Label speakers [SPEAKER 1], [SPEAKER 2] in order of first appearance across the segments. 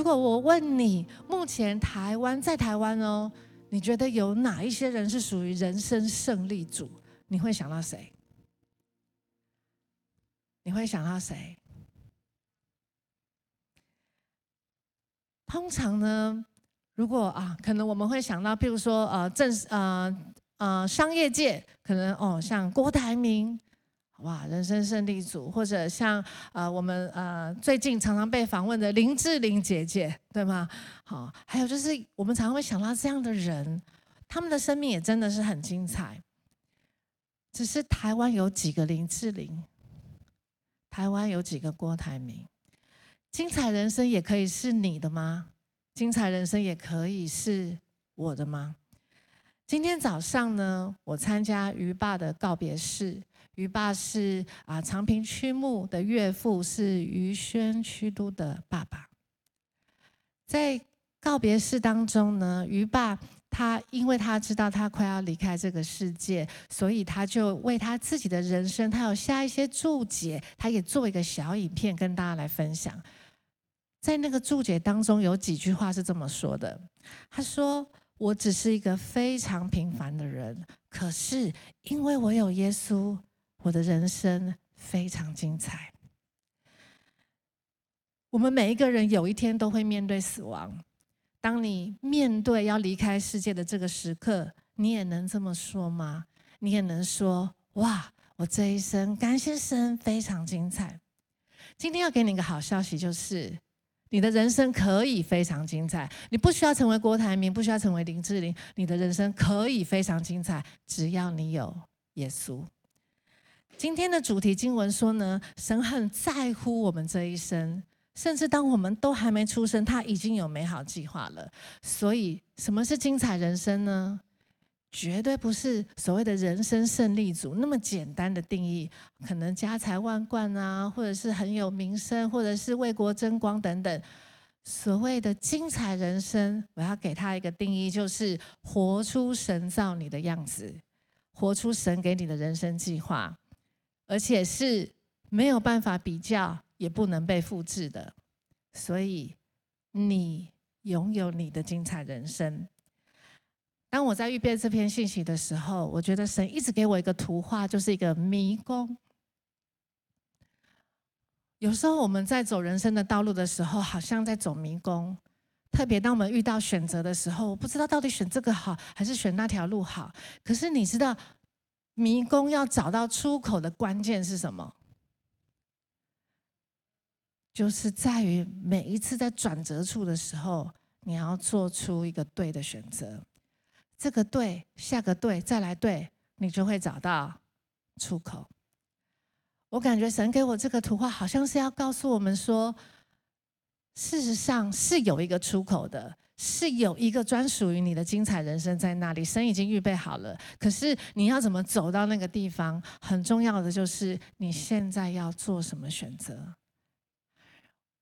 [SPEAKER 1] 如果我问你，目前台湾在台湾哦，你觉得有哪一些人是属于人生胜利组？你会想到谁？你会想到谁？通常呢，如果啊，可能我们会想到，譬如说，呃，政呃呃商业界，可能哦，像郭台铭，哇，人生胜利组，或者像呃我们呃最近常常被访问的林志玲姐姐，对吗？好，还有就是我们常常会想到这样的人，他们的生命也真的是很精彩。只是台湾有几个林志玲？台湾有几个郭台铭？精彩人生也可以是你的吗？精彩人生也可以是我的吗？今天早上呢，我参加于爸的告别式。于爸是啊长平区牧的岳父，是于轩区都的爸爸。在告别式当中呢，于爸他因为他知道他快要离开这个世界，所以他就为他自己的人生，他有下一些注解，他也做一个小影片跟大家来分享。在那个注解当中，有几句话是这么说的：“他说，我只是一个非常平凡的人，可是因为我有耶稣，我的人生非常精彩。”我们每一个人有一天都会面对死亡。当你面对要离开世界的这个时刻，你也能这么说吗？你也能说：“哇，我这一生感谢神，非常精彩。”今天要给你一个好消息，就是。你的人生可以非常精彩，你不需要成为郭台铭，不需要成为林志玲，你的人生可以非常精彩，只要你有耶稣。今天的主题经文说呢，神很在乎我们这一生，甚至当我们都还没出生，他已经有美好计划了。所以，什么是精彩人生呢？绝对不是所谓的人生胜利组那么简单的定义，可能家财万贯啊，或者是很有名声，或者是为国争光等等。所谓的精彩人生，我要给他一个定义，就是活出神造你的样子，活出神给你的人生计划，而且是没有办法比较，也不能被复制的。所以，你拥有你的精彩人生。当我在预备这篇信息的时候，我觉得神一直给我一个图画，就是一个迷宫。有时候我们在走人生的道路的时候，好像在走迷宫。特别当我们遇到选择的时候，我不知道到底选这个好还是选那条路好。可是你知道，迷宫要找到出口的关键是什么？就是在于每一次在转折处的时候，你要做出一个对的选择。这个对，下个对，再来对，你就会找到出口。我感觉神给我这个图画，好像是要告诉我们说，事实上是有一个出口的，是有一个专属于你的精彩人生在那里，神已经预备好了。可是你要怎么走到那个地方，很重要的就是你现在要做什么选择。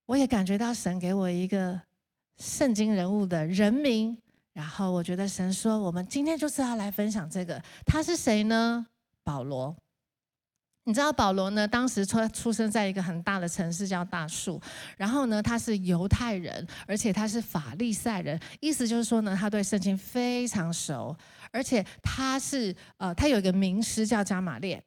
[SPEAKER 1] 我也感觉到神给我一个圣经人物的人名。然后我觉得神说，我们今天就是要来分享这个。他是谁呢？保罗。你知道保罗呢？当时出出生在一个很大的城市叫大数。然后呢，他是犹太人，而且他是法利赛人。意思就是说呢，他对圣经非常熟，而且他是呃，他有一个名师叫加玛列。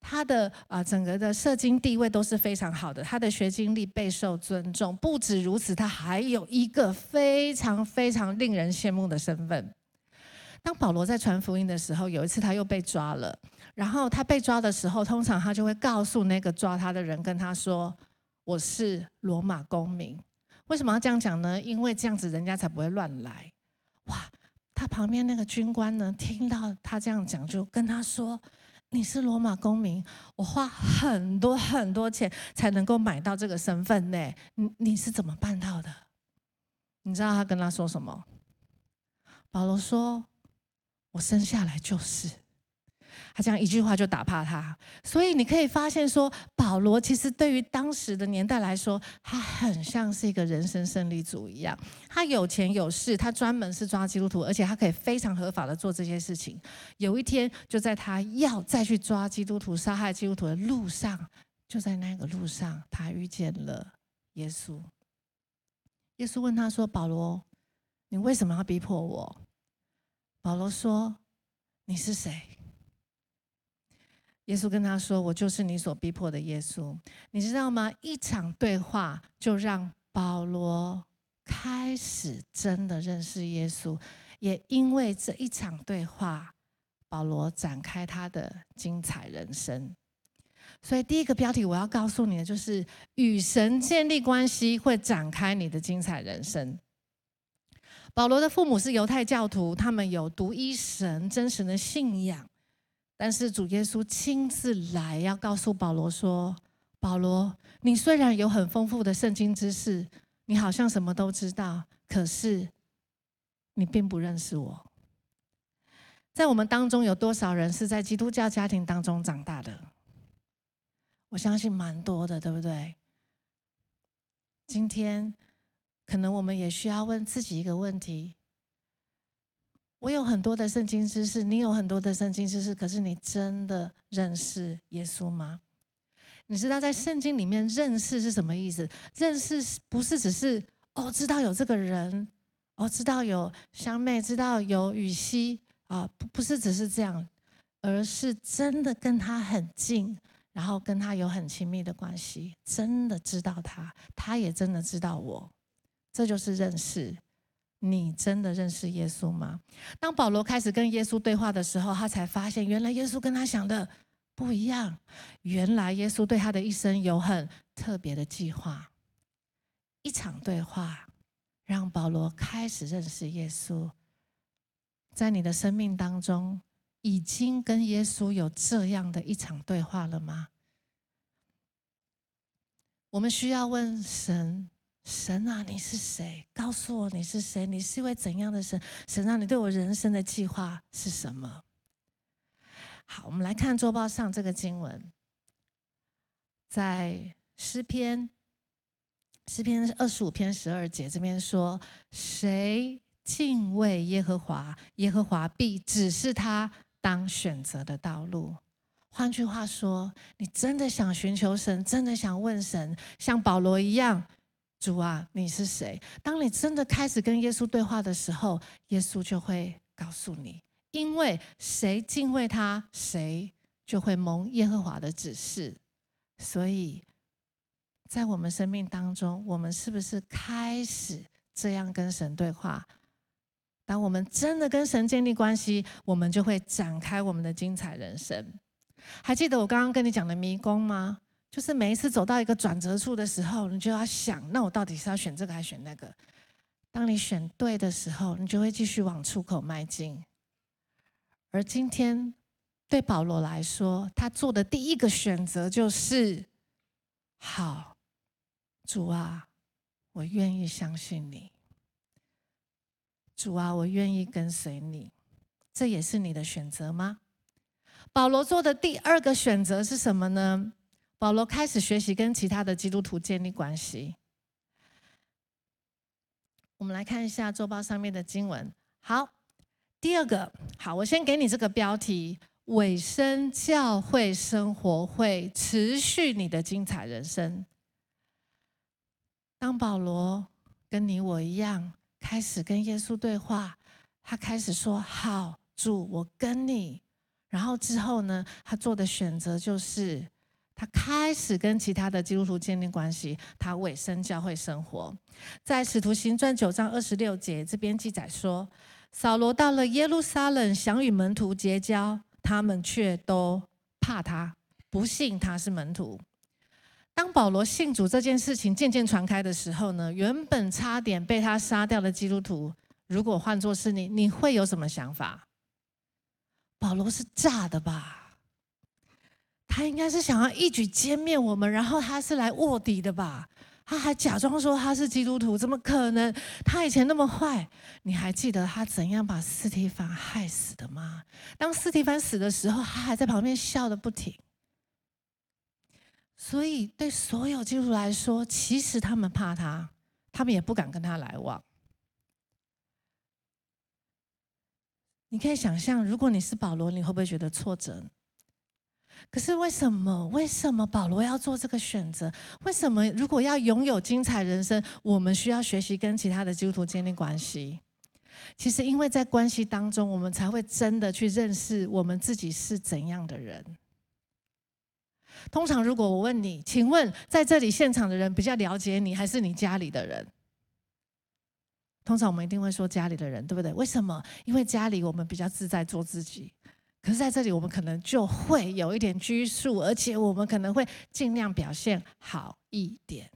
[SPEAKER 1] 他的啊，整个的社经地位都是非常好的，他的学经历备受尊重。不止如此，他还有一个非常非常令人羡慕的身份。当保罗在传福音的时候，有一次他又被抓了。然后他被抓的时候，通常他就会告诉那个抓他的人，跟他说：“我是罗马公民。”为什么要这样讲呢？因为这样子人家才不会乱来。哇！他旁边那个军官呢，听到他这样讲，就跟他说。你是罗马公民，我花很多很多钱才能够买到这个身份呢。你你是怎么办到的？你知道他跟他说什么？保罗说：“我生下来就是。”他这样一句话就打怕他，所以你可以发现说，保罗其实对于当时的年代来说，他很像是一个人生胜利组一样。他有钱有势，他专门是抓基督徒，而且他可以非常合法的做这些事情。有一天，就在他要再去抓基督徒、杀害基督徒的路上，就在那个路上，他遇见了耶稣。耶稣问他说：“保罗，你为什么要逼迫我？”保罗说：“你是谁？”耶稣跟他说：“我就是你所逼迫的耶稣。”你知道吗？一场对话就让保罗开始真的认识耶稣，也因为这一场对话，保罗展开他的精彩人生。所以，第一个标题我要告诉你的就是：与神建立关系会展开你的精彩人生。保罗的父母是犹太教徒，他们有独一神真实的信仰。但是主耶稣亲自来，要告诉保罗说：“保罗，你虽然有很丰富的圣经知识，你好像什么都知道，可是你并不认识我。”在我们当中有多少人是在基督教家庭当中长大的？我相信蛮多的，对不对？今天可能我们也需要问自己一个问题。我有很多的圣经知识，你有很多的圣经知识，可是你真的认识耶稣吗？你知道在圣经里面认识是什么意思？认识不是只是哦，知道有这个人，哦，知道有香妹，知道有羽西啊，不不是只是这样，而是真的跟他很近，然后跟他有很亲密的关系，真的知道他，他也真的知道我，这就是认识。你真的认识耶稣吗？当保罗开始跟耶稣对话的时候，他才发现，原来耶稣跟他想的不一样。原来耶稣对他的一生有很特别的计划。一场对话，让保罗开始认识耶稣。在你的生命当中，已经跟耶稣有这样的一场对话了吗？我们需要问神。神啊，你是谁？告诉我你是谁？你是一位怎样的神？神啊，你对我人生的计划是什么？好，我们来看周报上这个经文，在诗篇诗篇二十五篇十二节这边说：谁敬畏耶和华，耶和华必指示他当选择的道路。换句话说，你真的想寻求神，真的想问神，像保罗一样。主啊，你是谁？当你真的开始跟耶稣对话的时候，耶稣就会告诉你，因为谁敬畏他，谁就会蒙耶和华的指示。所以，在我们生命当中，我们是不是开始这样跟神对话？当我们真的跟神建立关系，我们就会展开我们的精彩人生。还记得我刚刚跟你讲的迷宫吗？就是每一次走到一个转折处的时候，你就要想：那我到底是要选这个还是选那个？当你选对的时候，你就会继续往出口迈进。而今天对保罗来说，他做的第一个选择就是：好，主啊，我愿意相信你。主啊，我愿意跟随你。这也是你的选择吗？保罗做的第二个选择是什么呢？保罗开始学习跟其他的基督徒建立关系。我们来看一下周报上面的经文。好，第二个，好，我先给你这个标题：委身教会生活会持续你的精彩人生。当保罗跟你我一样，开始跟耶稣对话，他开始说：“好，主，我跟你。”然后之后呢，他做的选择就是。他开始跟其他的基督徒建立关系，他委身教会生活。在《使徒行传》九章二十六节这边记载说，扫罗到了耶路撒冷，想与门徒结交，他们却都怕他，不信他是门徒。当保罗信主这件事情渐渐传开的时候呢，原本差点被他杀掉的基督徒，如果换作是你，你会有什么想法？保罗是诈的吧？他应该是想要一举歼灭我们，然后他是来卧底的吧？他还假装说他是基督徒，怎么可能？他以前那么坏，你还记得他怎样把斯提凡害死的吗？当斯提凡死的时候，他还在旁边笑得不停。所以，对所有基督徒来说，其实他们怕他，他们也不敢跟他来往。你可以想象，如果你是保罗，你会不会觉得挫折？可是为什么？为什么保罗要做这个选择？为什么如果要拥有精彩人生，我们需要学习跟其他的基督徒建立关系？其实，因为在关系当中，我们才会真的去认识我们自己是怎样的人。通常，如果我问你，请问在这里现场的人比较了解你，还是你家里的人？通常我们一定会说家里的人，对不对？为什么？因为家里我们比较自在做自己，可是在这里我们可能就会有一点拘束，而且我们可能会尽量表现好一点。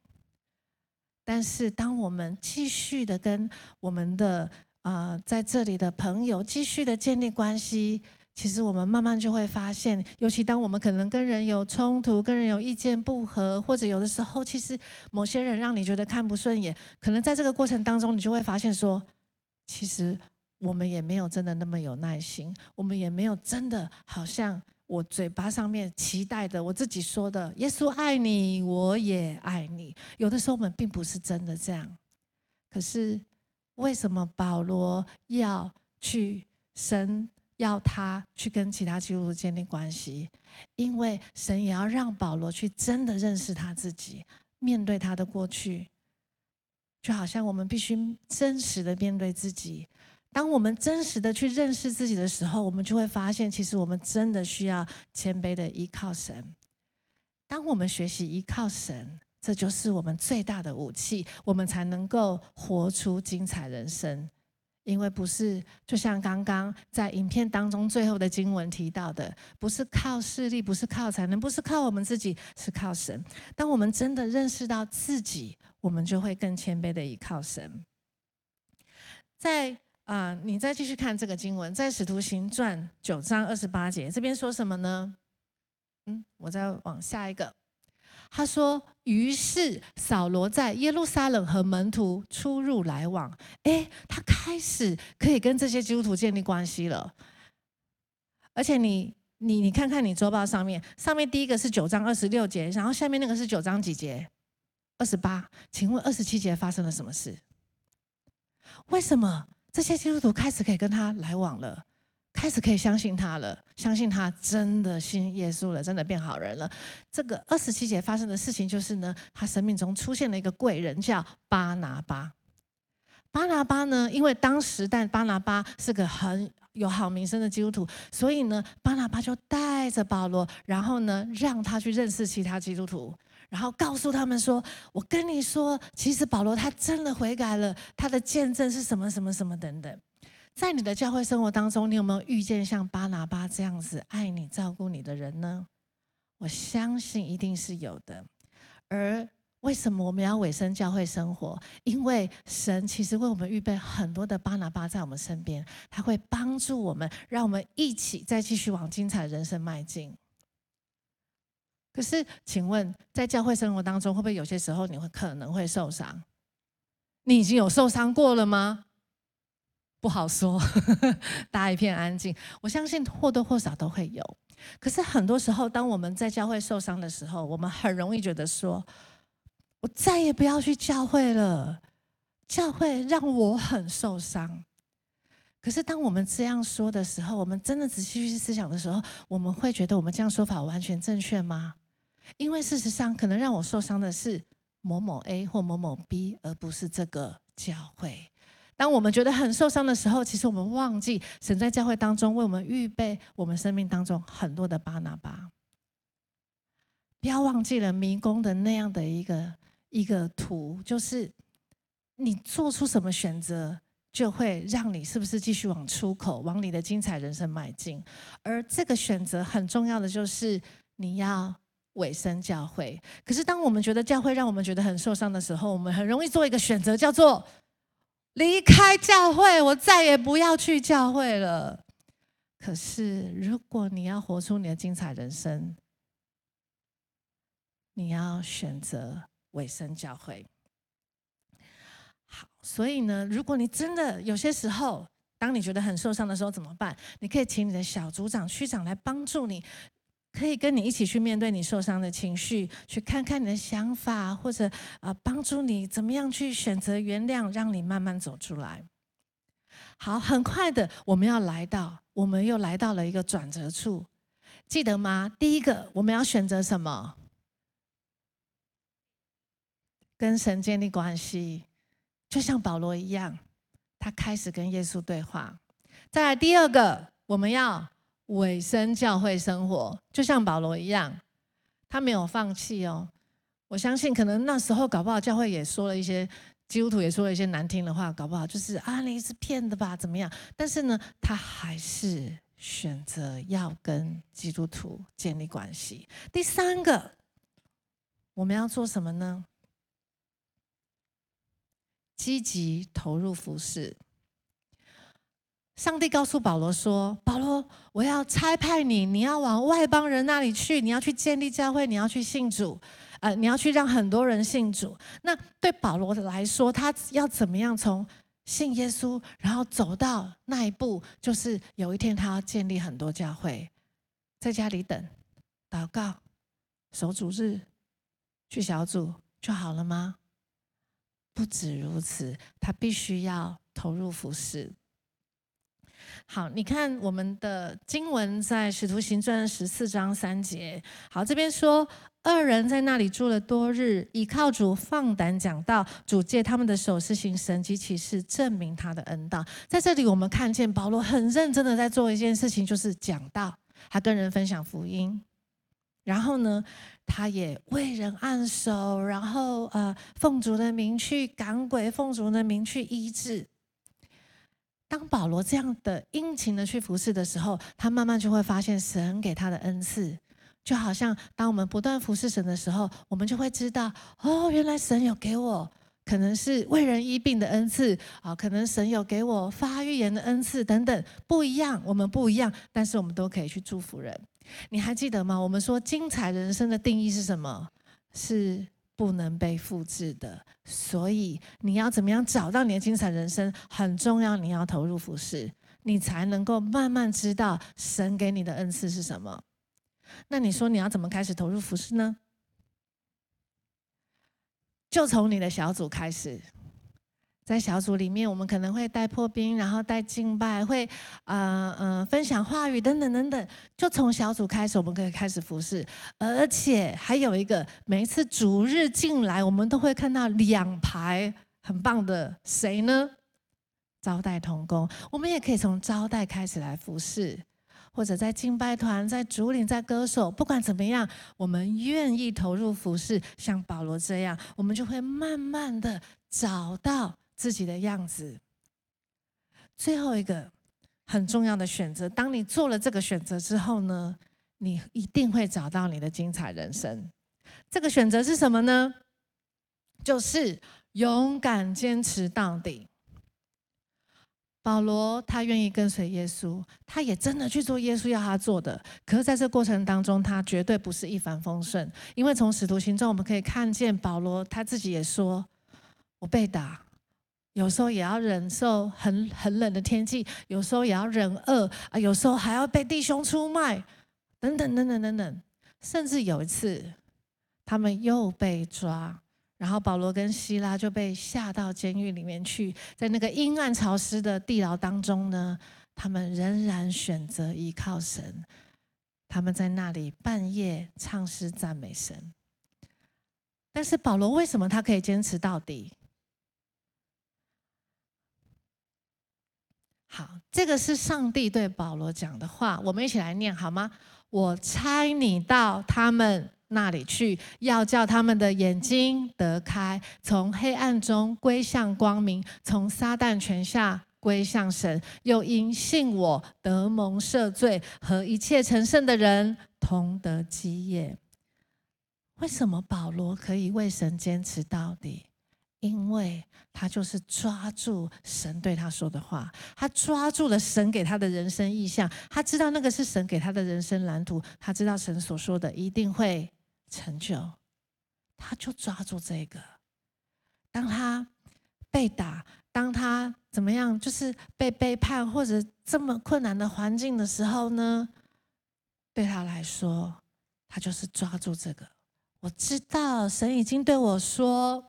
[SPEAKER 1] 但是，当我们继续的跟我们的啊、在这里的朋友继续的建立关系。其实我们慢慢就会发现，尤其当我们可能跟人有冲突、跟人有意见不合，或者有的时候，其实某些人让你觉得看不顺眼，可能在这个过程当中，你就会发现说，其实我们也没有真的那么有耐心，我们也没有真的好像我嘴巴上面期待的，我自己说的“耶稣爱你，我也爱你”，有的时候我们并不是真的这样。可是为什么保罗要去神？要他去跟其他基督徒建立关系，因为神也要让保罗去真的认识他自己，面对他的过去，就好像我们必须真实的面对自己。当我们真实的去认识自己的时候，我们就会发现，其实我们真的需要谦卑的依靠神。当我们学习依靠神，这就是我们最大的武器，我们才能够活出精彩人生。因为不是，就像刚刚在影片当中最后的经文提到的，不是靠势力，不是靠才能，不是靠我们自己，是靠神。当我们真的认识到自己，我们就会更谦卑的依靠神。在啊、你再继续看这个经文，在使徒行传九章二十八节，这边说什么呢？嗯，我再往下一个。他说：“于是扫罗在耶路撒冷和门徒出入来往，哎，他开始可以跟这些基督徒建立关系了。而且你你你看看你周报上面，上面第一个是九章二十六节，然后下面那个是九章几节？二十八。请问二十七节发生了什么事？为什么这些基督徒开始可以跟他来往了？”开始可以相信他了，相信他真的信耶稣了，真的变好人了。这个二十七节发生的事情就是呢，他生命中出现了一个贵人，叫巴拿巴。巴拿巴呢，因为当时但巴拿巴是个很有好名声的基督徒，所以呢，巴拿巴就带着保罗，然后呢，让他去认识其他基督徒，然后告诉他们说：“我跟你说，其实保罗他真的悔改了，他的见证是什么什么什么等等。”在你的教会生活当中，你有没有遇见像巴拿巴这样子爱你、照顾你的人呢？我相信一定是有的。而为什么我们要委身教会生活？因为神其实为我们预备很多的巴拿巴在我们身边，他会帮助我们，让我们一起再继续往精彩人生迈进。可是，请问在教会生活当中，会不会有些时候你会可能会受伤？你已经有受伤过了吗？不好说，大家一片安静。我相信或多或少都会有。可是很多时候，当我们在教会受伤的时候，我们很容易觉得说：“我再也不要去教会了，教会让我很受伤。”可是当我们这样说的时候，我们真的仔细去思想的时候，我们会觉得我们这样说法完全正确吗？因为事实上，可能让我受伤的是某某 A 或某某 B，而不是这个教会。当我们觉得很受伤的时候，其实我们忘记神在教会当中为我们预备我们生命当中很多的巴拿巴。不要忘记了迷宫的那样的一个一个图，就是你做出什么选择，就会让你是不是继续往出口，往你的精彩人生迈进。而这个选择很重要的就是你要委身教会。可是当我们觉得教会让我们觉得很受伤的时候，我们很容易做一个选择，叫做。离开教会，我再也不要去教会了。可是，如果你要活出你的精彩人生，你要选择尾声教会。好，所以呢，如果你真的有些时候，当你觉得很受伤的时候，怎么办？你可以请你的小组长、区长来帮助你。可以跟你一起去面对你受伤的情绪，去看看你的想法，或者啊，帮助你怎么样去选择原谅，让你慢慢走出来。好，很快的，我们要来到，我们又来到了一个转折处。记得吗？第一个，我们要选择什么？跟神建立关系，就像保罗一样，他开始跟耶稣对话。再来第二个，我们要委身教会生活，就像保罗一样，他没有放弃哦。我相信，可能那时候搞不好教会也说了一些，基督徒也说了一些难听的话，搞不好就是啊，你是骗的吧，怎么样？但是呢，他还是选择要跟基督徒建立关系。第三个，我们要做什么呢？积极投入服事。上帝告诉保罗说：“保罗，我要差派你，你要往外邦人那里去，你要去建立教会，你要去信主。”呃，你要去让很多人信主。那对保罗来说，他要怎么样从信耶稣，然后走到那一步，就是有一天他要建立很多教会，在家里等、祷告、守主日、去小组就好了吗？不止如此，他必须要投入服事。好，你看我们的经文在《使徒行传》十四章三节。好，这边说。二人在那里住了多日，倚靠主放胆讲道，主借他们的手施行神及其事，证明他的恩道。在这里，我们看见保罗很认真的在做一件事情，就是讲道，他跟人分享福音。然后呢，他也为人按手，然后呃，奉主的名去赶鬼，奉主的名去医治。当保罗这样的殷勤的去服侍的时候，他慢慢就会发现神给他的恩赐。就好像当我们不断服侍神的时候，我们就会知道，哦，原来神有给我可能是为人医病的恩赐啊，可能神有给我发预言的恩赐等等，不一样，我们不一样，但是我们都可以去祝福人。你还记得吗？我们说精彩人生的定义是什么？是不能被复制的。所以你要怎么样找到你的精彩人生很重要，你要投入服侍，你才能够慢慢知道神给你的恩赐是什么。那你说你要怎么开始投入服饰呢？就从你的小组开始，在小组里面，我们可能会带破冰，然后带敬拜，会啊嗯、呃呃、分享话语等等等等。就从小组开始，我们可以开始服事，而且还有一个，每一次主日进来，我们都会看到两排很棒的谁呢？招待同工，我们也可以从招待开始来服事。或者在敬拜团、在主领、在歌手，不管怎么样，我们愿意投入服事，像保罗这样，我们就会慢慢的找到自己的样子。最后一个很重要的选择，当你做了这个选择之后呢，你一定会找到你的精彩人生。这个选择是什么呢？就是勇敢坚持到底。保罗他愿意跟随耶稣，他也真的去做耶稣要他做的。可是，在这过程当中，他绝对不是一帆风顺。因为从使徒行传我们可以看见，保罗他自己也说：“我被打，有时候也要忍受很很冷的天气，有时候也要忍饿啊，有时候还要被弟兄出卖，等等等等等等。甚至有一次，他们又被抓。”然后保罗跟希拉就被下到监狱里面去，在那个阴暗潮湿的地牢当中呢，他们仍然选择依靠神。他们在那里半夜唱诗赞美神。但是保罗为什么他可以坚持到底？好，这个是上帝对保罗讲的话，我们一起来念好吗？我差你到他们。那里去，要叫他们的眼睛得开，从黑暗中归向光明，从撒旦权下归向神，又因信我得蒙赦罪，和一切成圣的人同得基业。为什么保罗可以为神坚持到底？因为他就是抓住神对他说的话，他抓住了神给他的人生意象，他知道那个是神给他的人生蓝图，他知道神所说的一定会。成就，他就抓住这个。当他被打，当他怎么样，就是被背叛或者这么困难的环境的时候呢，对他来说，他就是抓住这个。我知道神已经对我说，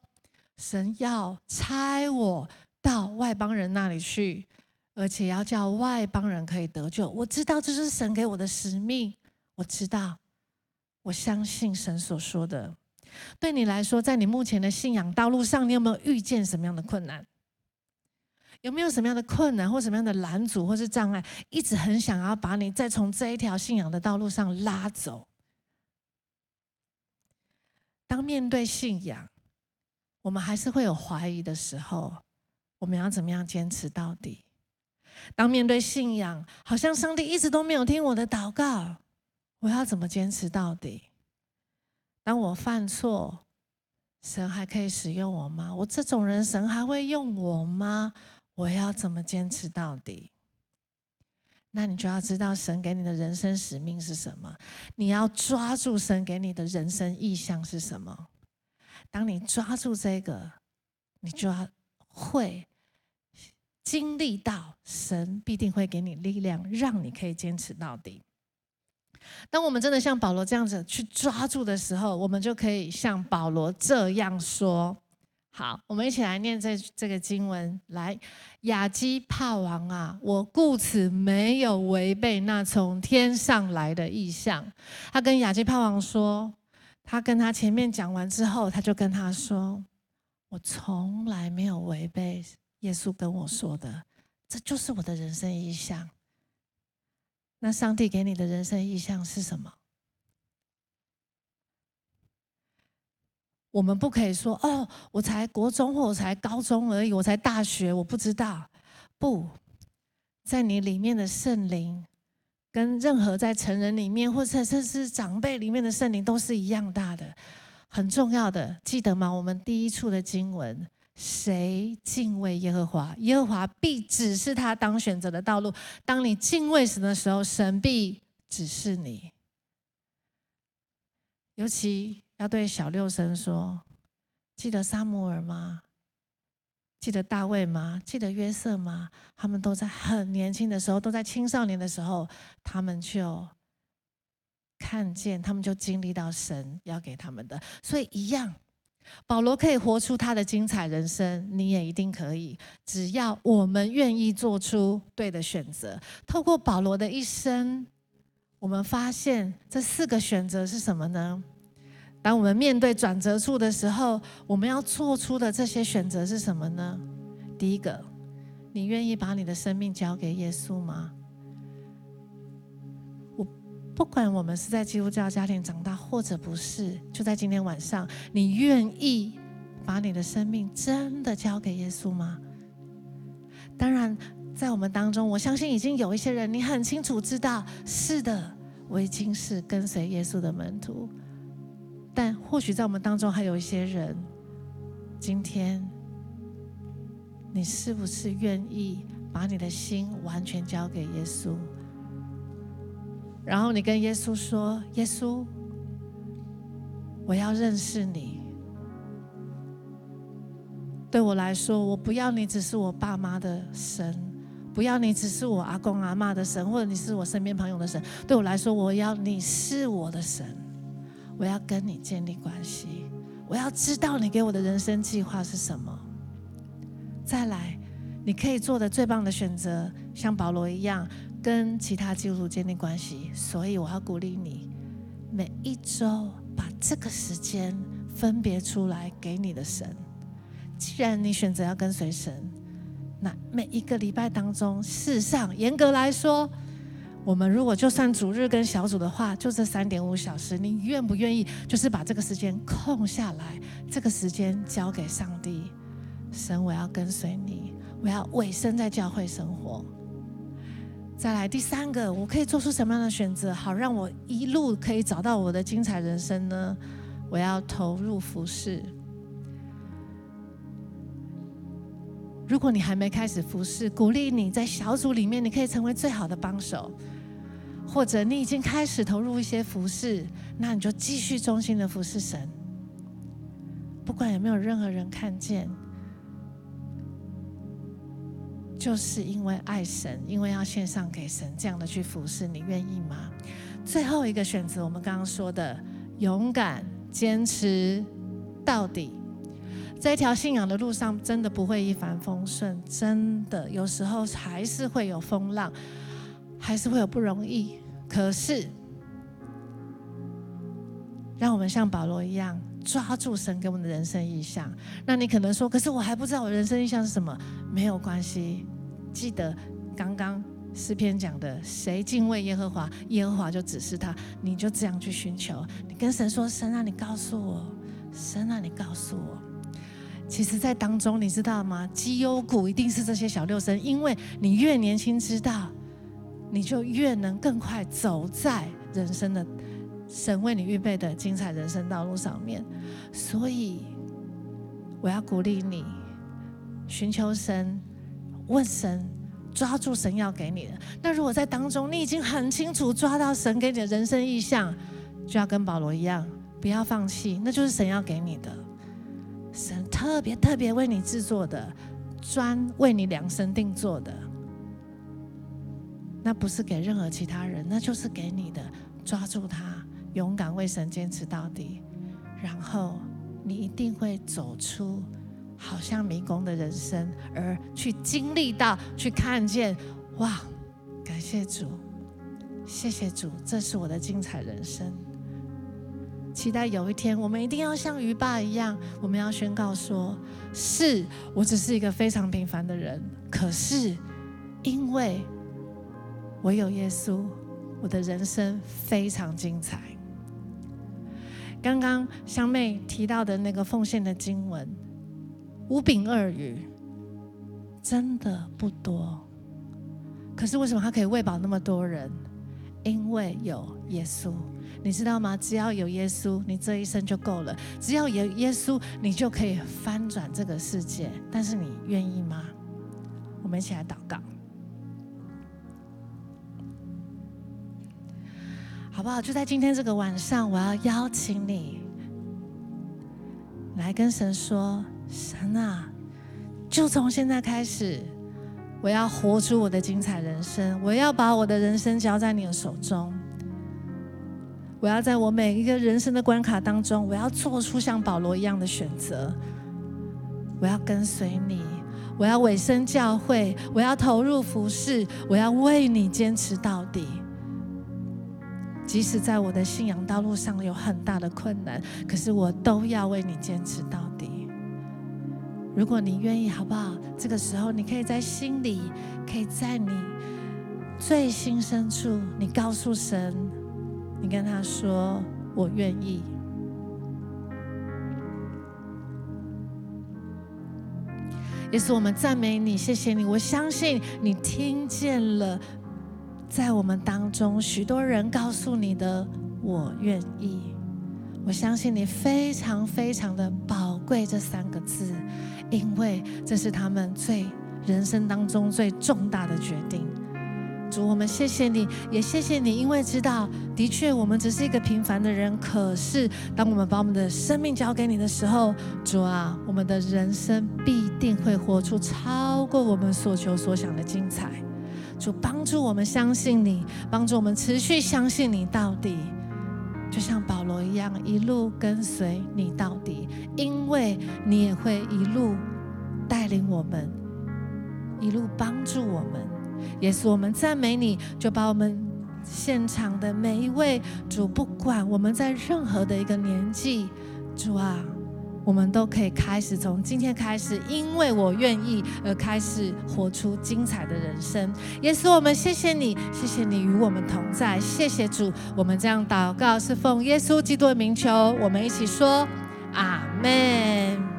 [SPEAKER 1] 神要差我到外邦人那里去，而且要叫外邦人可以得救。我知道这是神给我的使命。我知道，我相信神所说的。对你来说，在你目前的信仰道路上，你有没有遇见什么样的困难？有没有什么样的困难或什么样的拦阻或是障碍，一直很想要把你再从这一条信仰的道路上拉走？当面对信仰，我们还是会有怀疑的时候，我们要怎么样坚持到底？当面对信仰，好像上帝一直都没有听我的祷告，我要怎么坚持到底？当我犯错，神还可以使用我吗？我这种人，神还会用我吗？我要怎么坚持到底？那你就要知道神给你的人生使命是什么，你要抓住神给你的人生意向是什么。当你抓住这个，你就要会经历到神必定会给你力量，让你可以坚持到底。当我们真的像保罗这样子去抓住的时候，我们就可以像保罗这样说。好，我们一起来念这这个经文。来，亚基帕王啊，我故此没有违背那从天上来的意象。他跟亚基帕王说，他跟他前面讲完之后，他就跟他说，我从来没有违背耶稣跟我说的，这就是我的人生意向。那上帝给你的人生意向是什么？我们不可以说哦，我才国中或我才高中而已，我才大学，我不知道。不，在你里面的圣灵，跟任何在成人里面或者甚至长辈里面的圣灵都是一样大的，很重要的，记得吗？我们第一处的经文，谁敬畏耶和华，耶和华必指示他当选择的道路。当你敬畏神的时候，神必指示你，尤其。要对小六生说：“记得撒母耳吗？记得大卫吗？记得约瑟吗？他们都在很年轻的时候，都在青少年的时候，他们就看见，他们就经历到神要给他们的。所以一样，保罗可以活出他的精彩人生，你也一定可以。只要我们愿意做出对的选择。透过保罗的一生，我们发现这四个选择是什么呢？”当我们面对转折处的时候，我们要做出的这些选择是什么呢？第一个，你愿意把你的生命交给耶稣吗？我不管我们是在基督教家庭长大，或者不是，就在今天晚上，你愿意把你的生命真的交给耶稣吗？当然，在我们当中，我相信已经有一些人，你很清楚知道，是的，我已经是跟随耶稣的门徒。但或许在我们当中还有一些人，今天你是不是愿意把你的心完全交给耶稣？然后你跟耶稣说：“耶稣，我要认识你。对我来说，我不要你只是我爸妈的神，不要你只是我阿公阿嬷的神，或者你是我身边朋友的神。对我来说，我要你是我的神。”我要跟你建立关系，我要知道你给我的人生计划是什么。再来，你可以做的最棒的选择，像保罗一样，跟其他基督徒建立关系。所以我要鼓励你，每一周把这个时间分别出来给你的神。既然你选择要跟随神，那每一个礼拜当中，事实上严格来说，我们如果就算主日跟小组的话，就这三点五小时，你愿不愿意？就是把这个时间空下来，这个时间交给上帝。神，我要跟随你，我要委身在教会生活。再来第三个，我可以做出什么样的选择，好让我一路可以找到我的精彩人生呢？我要投入服饰。如果你还没开始服侍，鼓励你在小组里面，你可以成为最好的帮手；或者你已经开始投入一些服侍，那你就继续忠心的服侍神。不管有没有任何人看见，就是因为爱神，因为要献上给神，这样的去服侍，你愿意吗？最后一个选择，我们刚刚说的，勇敢坚持到底。在一条信仰的路上，真的不会一帆风顺，真的有时候还是会有风浪，还是会有不容易。可是，让我们像保罗一样抓住神给我们的人生意象。那你可能说，可是我还不知道我人生意象是什么？没有关系，记得刚刚诗篇讲的：谁敬畏耶和华，耶和华就指示他。你就这样去寻求，你跟神说：神啊，你告诉我，神啊，你告诉我。其实，在当中，你知道吗？绩优股一定是这些小六生，因为你越年轻知道，你就越能更快走在人生的神为你预备的精彩人生道路上面。所以，我要鼓励你，寻求神，问神，抓住神要给你的。那如果在当中，你已经很清楚抓到神给你的人生意象，就要跟保罗一样，不要放弃，那就是神要给你的。神特别特别为你制作的，专为你量身定做的，那不是给任何其他人，那就是给你的。抓住它，勇敢为神坚持到底，然后你一定会走出好像迷宫的人生，而去经历到、去看见。哇！感谢主，谢谢主，这是我的精彩人生。期待有一天，我们一定要像鱼爸一样，我们要宣告说：是我只是一个非常平凡的人，可是因为我有耶稣，我的人生非常精彩。刚刚香妹提到的那个奉献的经文，五饼二鱼，真的不多，可是为什么他可以喂饱那么多人？因为有耶稣。你知道吗？只要有耶稣，你这一生就够了。只要有耶稣，你就可以翻转这个世界。但是你愿意吗？我们一起来祷告，好不好？就在今天这个晚上，我要邀请你来跟神说：“神啊，就从现在开始，我要活出我的精彩人生。我要把我的人生交在你的手中。”我要在我每一个人生的关卡当中，我要做出像保罗一样的选择。我要跟随你，我要委身教会，我要投入服事，我要为你坚持到底。即使在我的信仰道路上有很大的困难，可是我都要为你坚持到底。如果你愿意，好不好？这个时候，你可以在心里，可以在你最心深处，你告诉神。你跟他说：“我愿意。”也是我们赞美你，谢谢你。我相信你听见了，在我们当中许多人告诉你的“我愿意”。我相信你非常非常的宝贵这三个字，因为这是他们最人生当中最重大的决定。主，我们谢谢你，也谢谢你，因为知道，的确我们只是一个平凡的人。可是，当我们把我们的生命交给你的时候，主啊，我们的人生必定会活出超过我们所求所想的精彩。主，帮助我们相信你，帮助我们持续相信你到底，就像保罗一样，一路跟随你到底，因为你也会一路带领我们，一路帮助我们。也是我们赞美你，就把我们现场的每一位主，不管我们在任何的一个年纪，主啊，我们都可以开始从今天开始，因为我愿意而开始活出精彩的人生。也是我们谢谢你，谢谢你与我们同在，谢谢主。我们这样祷告是奉耶稣基督的名求，我们一起说阿门。